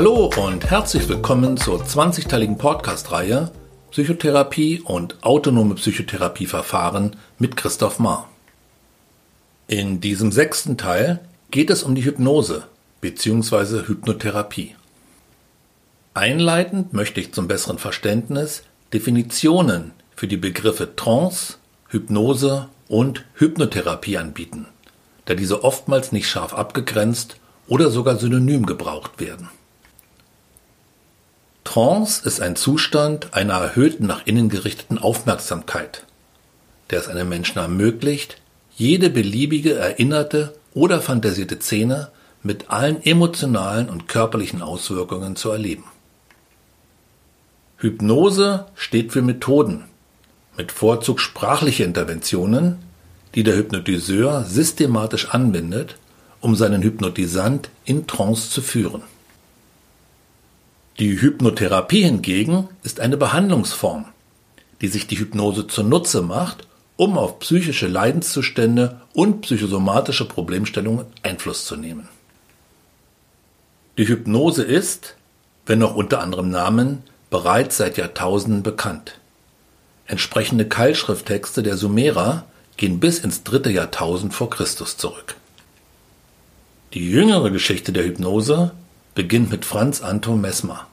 Hallo und herzlich willkommen zur 20-teiligen Podcast-Reihe Psychotherapie und autonome Psychotherapieverfahren mit Christoph Mahr. In diesem sechsten Teil geht es um die Hypnose bzw. Hypnotherapie. Einleitend möchte ich zum besseren Verständnis Definitionen für die Begriffe Trance, Hypnose und Hypnotherapie anbieten, da diese oftmals nicht scharf abgegrenzt oder sogar synonym gebraucht werden. Trance ist ein Zustand einer erhöhten nach innen gerichteten Aufmerksamkeit, der es einem Menschen ermöglicht, jede beliebige erinnerte oder fantasierte Szene mit allen emotionalen und körperlichen Auswirkungen zu erleben. Hypnose steht für Methoden, mit Vorzug sprachliche Interventionen, die der Hypnotiseur systematisch anwendet, um seinen Hypnotisant in Trance zu führen. Die Hypnotherapie hingegen ist eine Behandlungsform, die sich die Hypnose zunutze macht, um auf psychische Leidenszustände und psychosomatische Problemstellungen Einfluss zu nehmen. Die Hypnose ist, wenn auch unter anderem Namen, bereits seit Jahrtausenden bekannt. Entsprechende Keilschrifttexte der Sumerer gehen bis ins dritte Jahrtausend vor Christus zurück. Die jüngere Geschichte der Hypnose beginnt mit Franz Anton Mesmer,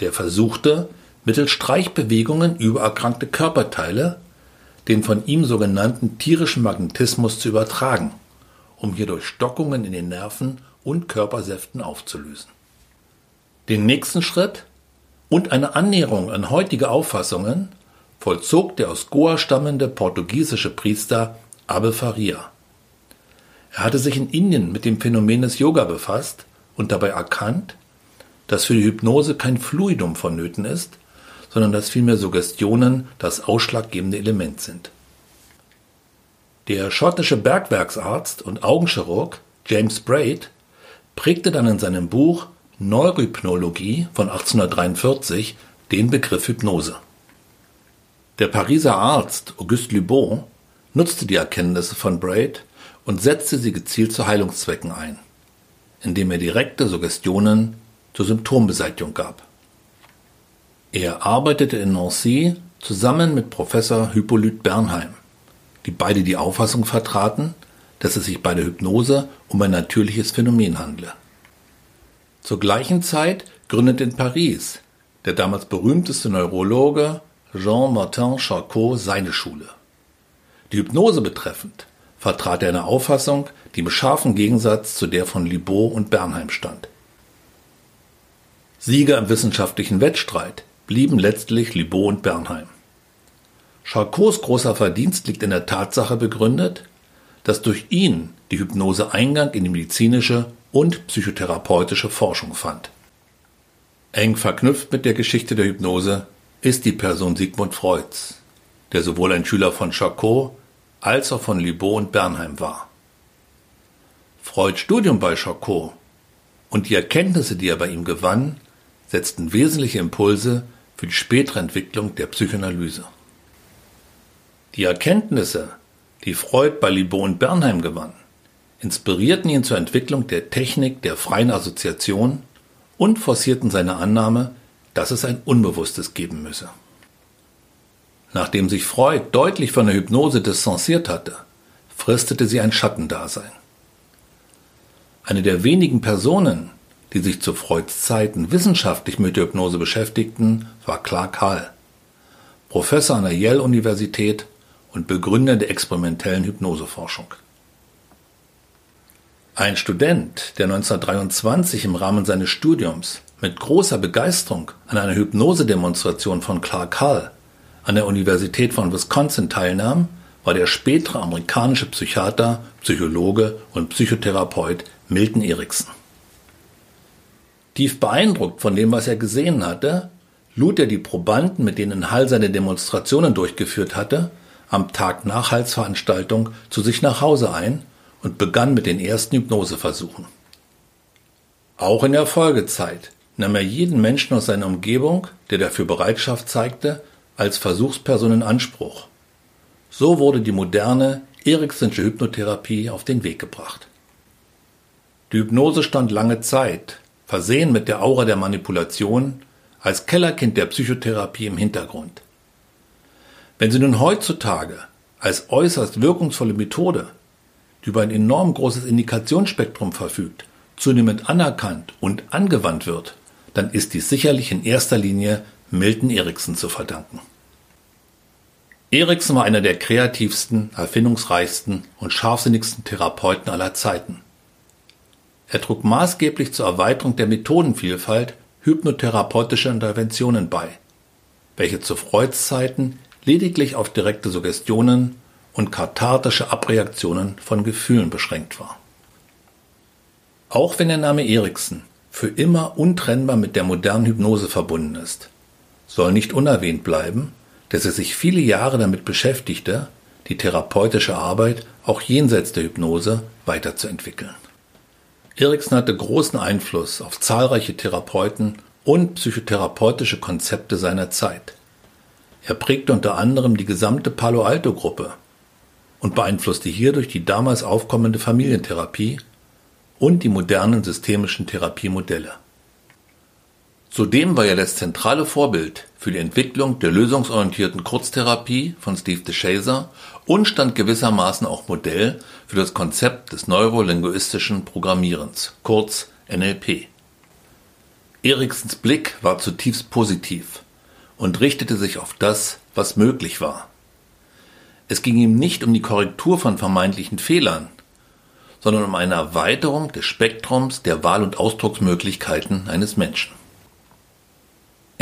der versuchte, mittels Streichbewegungen übererkrankte Körperteile den von ihm sogenannten tierischen Magnetismus zu übertragen, um hierdurch Stockungen in den Nerven und Körpersäften aufzulösen. Den nächsten Schritt und eine Annäherung an heutige Auffassungen vollzog der aus Goa stammende portugiesische Priester Abel Faria. Er hatte sich in Indien mit dem Phänomen des Yoga befasst und dabei erkannt, dass für die Hypnose kein Fluidum vonnöten ist, sondern dass vielmehr Suggestionen das ausschlaggebende Element sind. Der schottische Bergwerksarzt und Augenchirurg James Braid prägte dann in seinem Buch Neurohypnologie von 1843 den Begriff Hypnose. Der Pariser Arzt Auguste Lubot nutzte die Erkenntnisse von Braid und setzte sie gezielt zu Heilungszwecken ein, indem er direkte Suggestionen zur Symptombeseitigung gab. Er arbeitete in Nancy zusammen mit Professor Hippolyte Bernheim, die beide die Auffassung vertraten, dass es sich bei der Hypnose um ein natürliches Phänomen handle. Zur gleichen Zeit gründete in Paris der damals berühmteste Neurologe Jean-Martin Charcot seine Schule. Die Hypnose betreffend vertrat er eine Auffassung, die im scharfen Gegensatz zu der von Libot und Bernheim stand. Sieger im wissenschaftlichen Wettstreit blieben letztlich Libot und Bernheim. Charcots großer Verdienst liegt in der Tatsache begründet, dass durch ihn die Hypnose Eingang in die medizinische und psychotherapeutische Forschung fand. Eng verknüpft mit der Geschichte der Hypnose ist die Person Sigmund Freuds, der sowohl ein Schüler von Charcot als auch von Libot und Bernheim war. Freuds Studium bei Charcot und die Erkenntnisse, die er bei ihm gewann, setzten wesentliche Impulse für die spätere Entwicklung der Psychoanalyse. Die Erkenntnisse, die Freud bei Libot und Bernheim gewann, inspirierten ihn zur Entwicklung der Technik der freien Assoziation und forcierten seine Annahme, dass es ein Unbewusstes geben müsse. Nachdem sich Freud deutlich von der Hypnose distanziert hatte, fristete sie ein Schattendasein. Eine der wenigen Personen, die sich zu Freuds Zeiten wissenschaftlich mit der Hypnose beschäftigten, war Clark Hall, Professor an der Yale-Universität und Begründer der experimentellen Hypnoseforschung. Ein Student, der 1923 im Rahmen seines Studiums mit großer Begeisterung an einer Hypnosedemonstration von Clark Hall an der Universität von Wisconsin teilnahm, war der spätere amerikanische Psychiater, Psychologe und Psychotherapeut Milton Erickson. Tief beeindruckt von dem, was er gesehen hatte, lud er die Probanden, mit denen Hall seine Demonstrationen durchgeführt hatte, am Tag nach Halls Veranstaltung zu sich nach Hause ein und begann mit den ersten Hypnoseversuchen. Auch in der Folgezeit nahm er jeden Menschen aus seiner Umgebung, der dafür Bereitschaft zeigte, als Versuchsperson in Anspruch. So wurde die moderne Eriksonsche Hypnotherapie auf den Weg gebracht. Die Hypnose stand lange Zeit, versehen mit der Aura der Manipulation, als Kellerkind der Psychotherapie im Hintergrund. Wenn sie nun heutzutage als äußerst wirkungsvolle Methode, die über ein enorm großes Indikationsspektrum verfügt, zunehmend anerkannt und angewandt wird, dann ist dies sicherlich in erster Linie Milton Erickson zu verdanken. Erickson war einer der kreativsten, erfindungsreichsten und scharfsinnigsten Therapeuten aller Zeiten. Er trug maßgeblich zur Erweiterung der Methodenvielfalt hypnotherapeutischer Interventionen bei, welche zu Freuds Zeiten lediglich auf direkte Suggestionen und kathartische Abreaktionen von Gefühlen beschränkt war. Auch wenn der Name Eriksen für immer untrennbar mit der modernen Hypnose verbunden ist, soll nicht unerwähnt bleiben, dass er sich viele Jahre damit beschäftigte, die therapeutische Arbeit auch jenseits der Hypnose weiterzuentwickeln. Eriksen hatte großen Einfluss auf zahlreiche Therapeuten und psychotherapeutische Konzepte seiner Zeit. Er prägte unter anderem die gesamte Palo Alto Gruppe und beeinflusste hierdurch die damals aufkommende Familientherapie und die modernen systemischen Therapiemodelle. Zudem war er das zentrale Vorbild für die Entwicklung der lösungsorientierten Kurztherapie von Steve DeShazer und stand gewissermaßen auch Modell für das Konzept des neurolinguistischen Programmierens, kurz NLP. Eriksons Blick war zutiefst positiv und richtete sich auf das, was möglich war. Es ging ihm nicht um die Korrektur von vermeintlichen Fehlern, sondern um eine Erweiterung des Spektrums der Wahl- und Ausdrucksmöglichkeiten eines Menschen.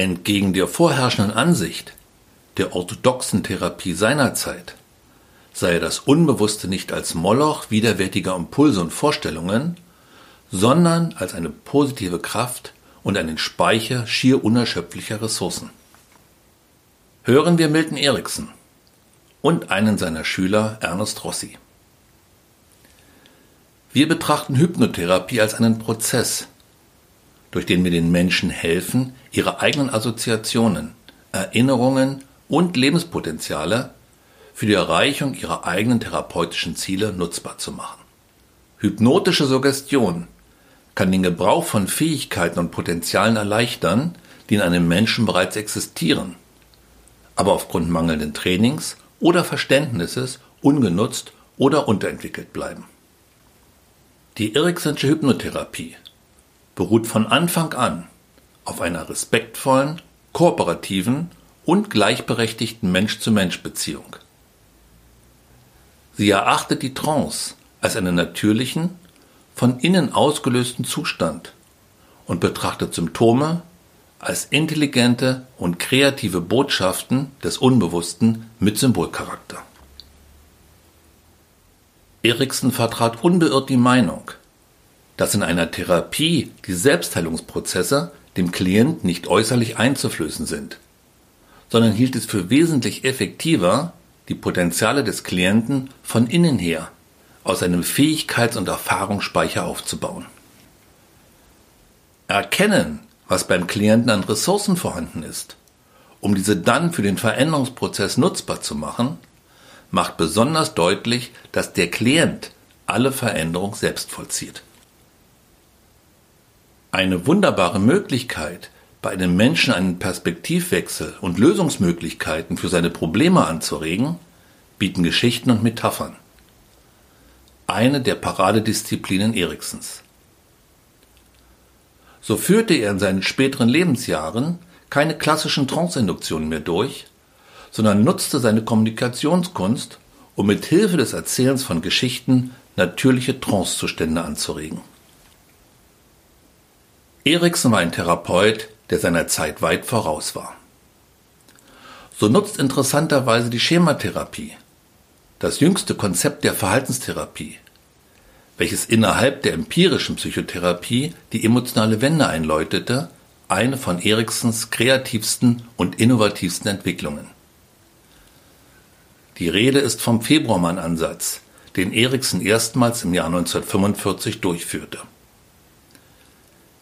Entgegen der vorherrschenden Ansicht der orthodoxen Therapie seiner Zeit sei das Unbewusste nicht als Moloch widerwärtiger Impulse und Vorstellungen, sondern als eine positive Kraft und einen Speicher schier unerschöpflicher Ressourcen. Hören wir Milton Erickson und einen seiner Schüler Ernest Rossi. Wir betrachten Hypnotherapie als einen Prozess, durch den wir den Menschen helfen, ihre eigenen Assoziationen, Erinnerungen und Lebenspotenziale für die Erreichung ihrer eigenen therapeutischen Ziele nutzbar zu machen. Hypnotische Suggestion kann den Gebrauch von Fähigkeiten und Potenzialen erleichtern, die in einem Menschen bereits existieren, aber aufgrund mangelnden Trainings oder Verständnisses ungenutzt oder unterentwickelt bleiben. Die Ericksonsche Hypnotherapie beruht von Anfang an auf einer respektvollen, kooperativen und gleichberechtigten Mensch-zu-Mensch-Beziehung. Sie erachtet die Trance als einen natürlichen, von innen ausgelösten Zustand und betrachtet Symptome als intelligente und kreative Botschaften des Unbewussten mit Symbolcharakter. Erikson vertrat unbeirrt die Meinung, dass in einer Therapie die Selbstheilungsprozesse dem Klient nicht äußerlich einzuflößen sind, sondern hielt es für wesentlich effektiver, die Potenziale des Klienten von innen her aus einem Fähigkeits- und Erfahrungsspeicher aufzubauen. Erkennen, was beim Klienten an Ressourcen vorhanden ist, um diese dann für den Veränderungsprozess nutzbar zu machen, macht besonders deutlich, dass der Klient alle Veränderung selbst vollzieht. Eine wunderbare Möglichkeit, bei einem Menschen einen Perspektivwechsel und Lösungsmöglichkeiten für seine Probleme anzuregen, bieten Geschichten und Metaphern. Eine der Paradedisziplinen Eriksens. So führte er in seinen späteren Lebensjahren keine klassischen Trance-Induktionen mehr durch, sondern nutzte seine Kommunikationskunst, um mit Hilfe des Erzählens von Geschichten natürliche Trancezustände anzuregen. Eriksen war ein Therapeut, der seiner Zeit weit voraus war. So nutzt interessanterweise die Schematherapie, das jüngste Konzept der Verhaltenstherapie, welches innerhalb der empirischen Psychotherapie die emotionale Wende einläutete, eine von Eriksens kreativsten und innovativsten Entwicklungen. Die Rede ist vom Februarmann-Ansatz, den Eriksen erstmals im Jahr 1945 durchführte.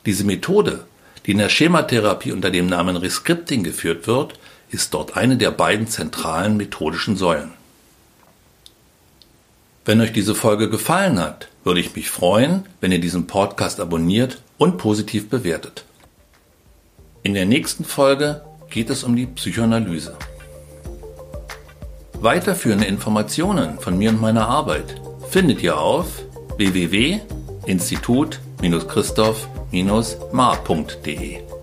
Diese Methode, die in der Schematherapie unter dem Namen Rescripting geführt wird, ist dort eine der beiden zentralen methodischen Säulen. Wenn euch diese Folge gefallen hat, würde ich mich freuen, wenn ihr diesen Podcast abonniert und positiv bewertet. In der nächsten Folge geht es um die Psychoanalyse. Weiterführende Informationen von mir und meiner Arbeit findet ihr auf www.institut-christoph.com ma.de